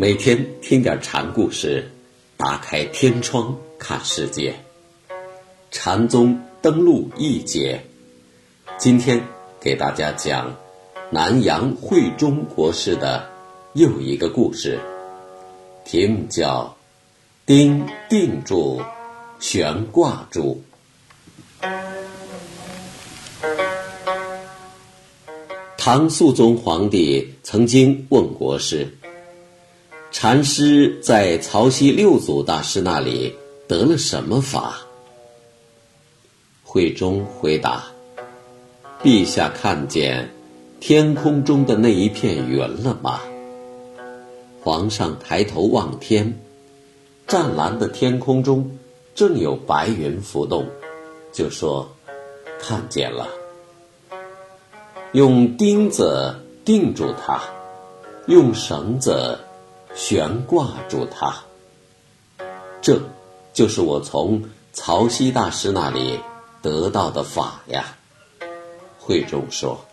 每天听点禅故事，打开天窗看世界。禅宗登陆一节，今天给大家讲南阳慧忠国师的又一个故事，题目叫“钉定住，悬挂住”。唐肃宗皇帝曾经问国师。禅师在曹溪六祖大师那里得了什么法？慧中回答：“陛下看见天空中的那一片云了吗？”皇上抬头望天，湛蓝的天空中正有白云浮动，就说：“看见了。”用钉子钉住它，用绳子。悬挂住它，这就是我从曹溪大师那里得到的法呀。慧中说：“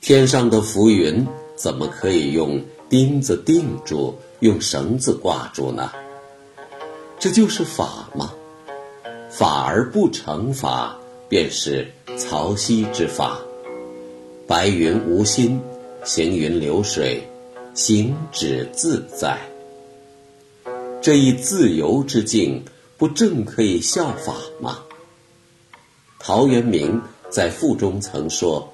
天上的浮云怎么可以用钉子钉住，用绳子挂住呢？这就是法吗？法而不成法，便是曹溪之法。白云无心，行云流水。”行止自在，这一自由之境，不正可以效法吗？陶渊明在赋中曾说：“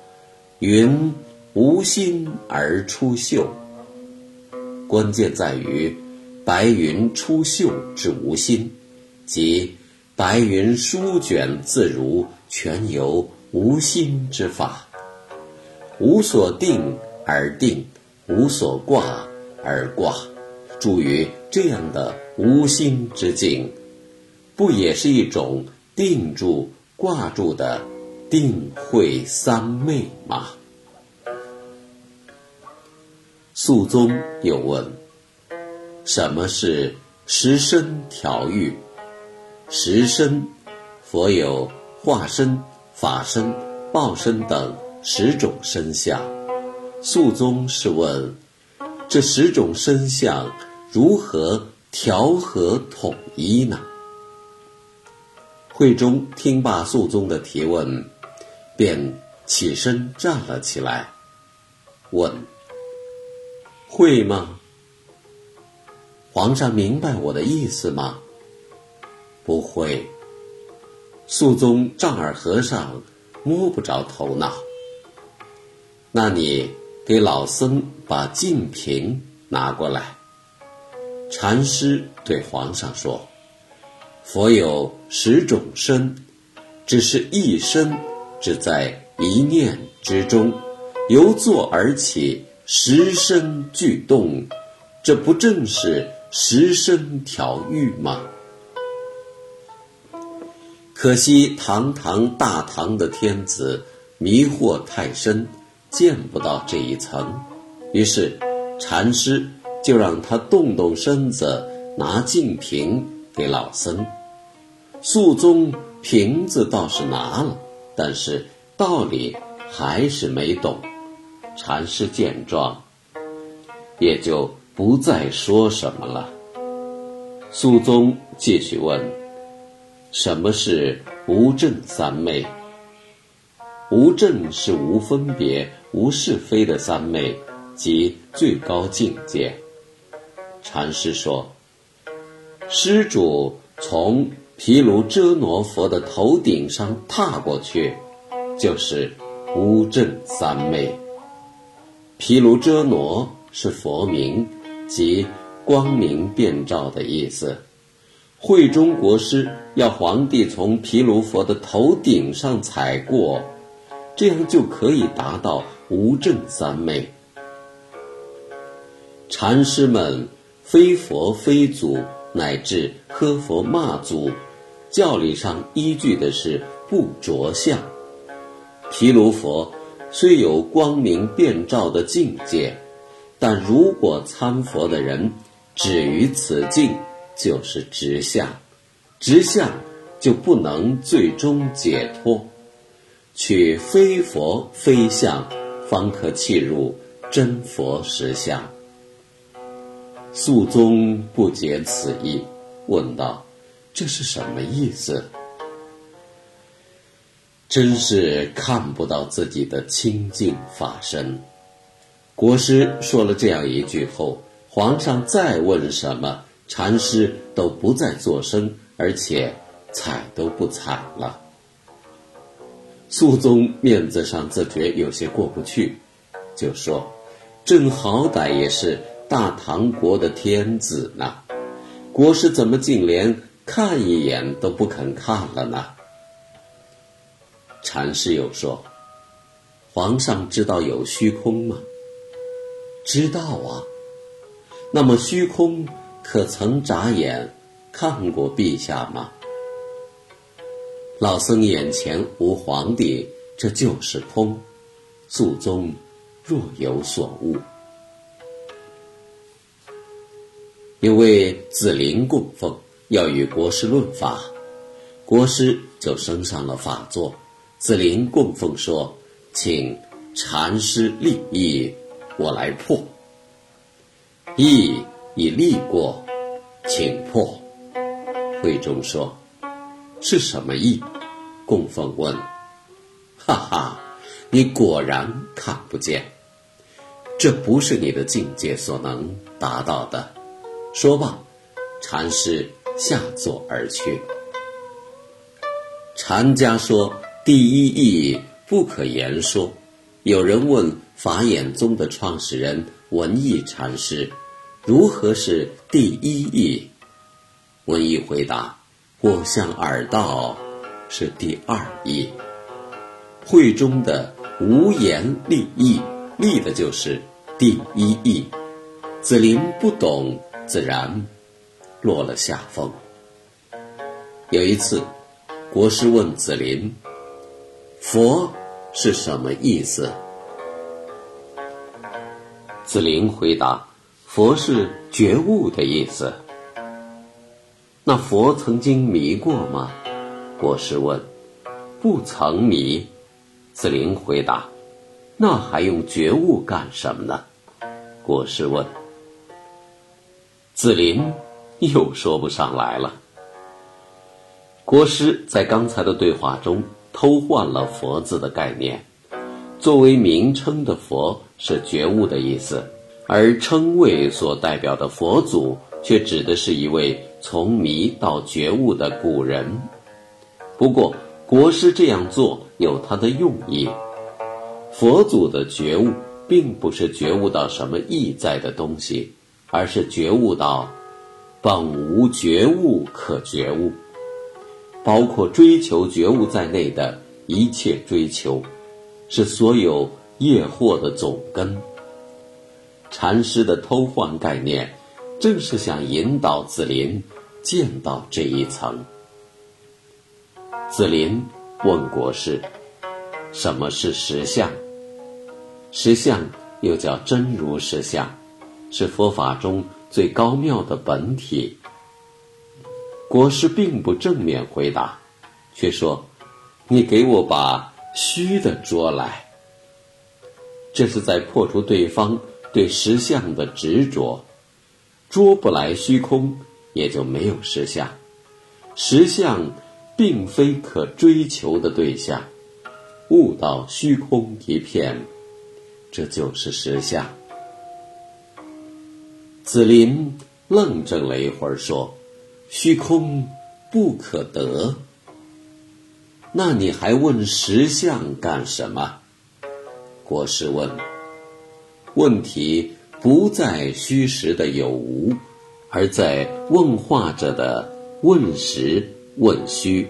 云无心而出岫。”关键在于白云出岫之无心，即白云舒卷自如，全由无心之法，无所定而定。无所挂而挂，住于这样的无心之境，不也是一种定住、挂住的定慧三昧吗？肃宗又问：什么是十身调御？十身，佛有化身、法身、报身等十种身相。肃宗是问：这十种身相如何调和统一呢？慧中听罢肃宗的提问，便起身站了起来，问：“会吗？皇上明白我的意思吗？”“不会。”肃宗丈二和尚摸不着头脑。那你？给老僧把净瓶拿过来。禅师对皇上说：“佛有十种身，只是一身，只在一念之中，由坐而起，十身俱动，这不正是十身调御吗？”可惜堂堂大唐的天子迷惑太深。见不到这一层，于是禅师就让他动动身子，拿净瓶给老僧。肃宗瓶子倒是拿了，但是道理还是没懂。禅师见状，也就不再说什么了。肃宗继续问：“什么是无证三昧？”无证是无分别、无是非的三昧，即最高境界。禅师说：“施主从毗卢遮罗佛的头顶上踏过去，就是无证三昧。毗卢遮罗是佛名，即光明遍照的意思。慧中国师要皇帝从毗卢佛的头顶上踩过。”这样就可以达到无证三昧。禅师们非佛非祖，乃至喝佛骂祖，教理上依据的是不着相。毗卢佛虽有光明遍照的境界，但如果参佛的人止于此境，就是直相，直相就不能最终解脱。取非佛非相，方可契入真佛实相。肃宗不解此意，问道：“这是什么意思？”真是看不到自己的清净法身。国师说了这样一句后，皇上再问什么，禅师都不再作声，而且睬都不睬了。肃宗面子上自觉有些过不去，就说：“朕好歹也是大唐国的天子呢，国师怎么竟连看一眼都不肯看了呢？”禅师又说：“皇上知道有虚空吗？”“知道啊。”“那么虚空可曾眨眼看过陛下吗？”老僧眼前无皇帝，这就是空。肃宗若有所悟。因为紫林供奉要与国师论法，国师就升上了法座。紫林供奉说：“请禅师立意，我来破。意已立过，请破。”会中说。是什么意？供奉问。哈哈，你果然看不见，这不是你的境界所能达到的。说罢，禅师下座而去。禅家说第一义不可言说。有人问法眼宗的创始人文艺禅师，如何是第一义？文艺回答。我向耳道是第二义，会中的无言立义，立的就是第一义。子林不懂，自然落了下风。有一次，国师问子林：“佛是什么意思？”子林回答：“佛是觉悟的意思。”那佛曾经迷过吗？国师问。不曾迷。子林回答。那还用觉悟干什么呢？国师问。子林又说不上来了。国师在刚才的对话中偷换了“佛”字的概念，作为名称的佛是觉悟的意思，而称谓所代表的佛祖却指的是一位。从迷到觉悟的古人，不过国师这样做有他的用意。佛祖的觉悟，并不是觉悟到什么意在的东西，而是觉悟到本无觉悟可觉悟，包括追求觉悟在内的一切追求，是所有业祸的总根。禅师的偷换概念。正是想引导子林见到这一层。子林问国师：“什么是实相？实相又叫真如实相，是佛法中最高妙的本体。”国师并不正面回答，却说：“你给我把虚的捉来。”这是在破除对方对实相的执着。捉不来虚空，也就没有实相。实相并非可追求的对象，悟到虚空一片，这就是实相。子林愣怔了一会儿，说：“虚空不可得。那你还问实相干什么？”国师问。问题。不在虚实的有无，而在问话者的问实问虚。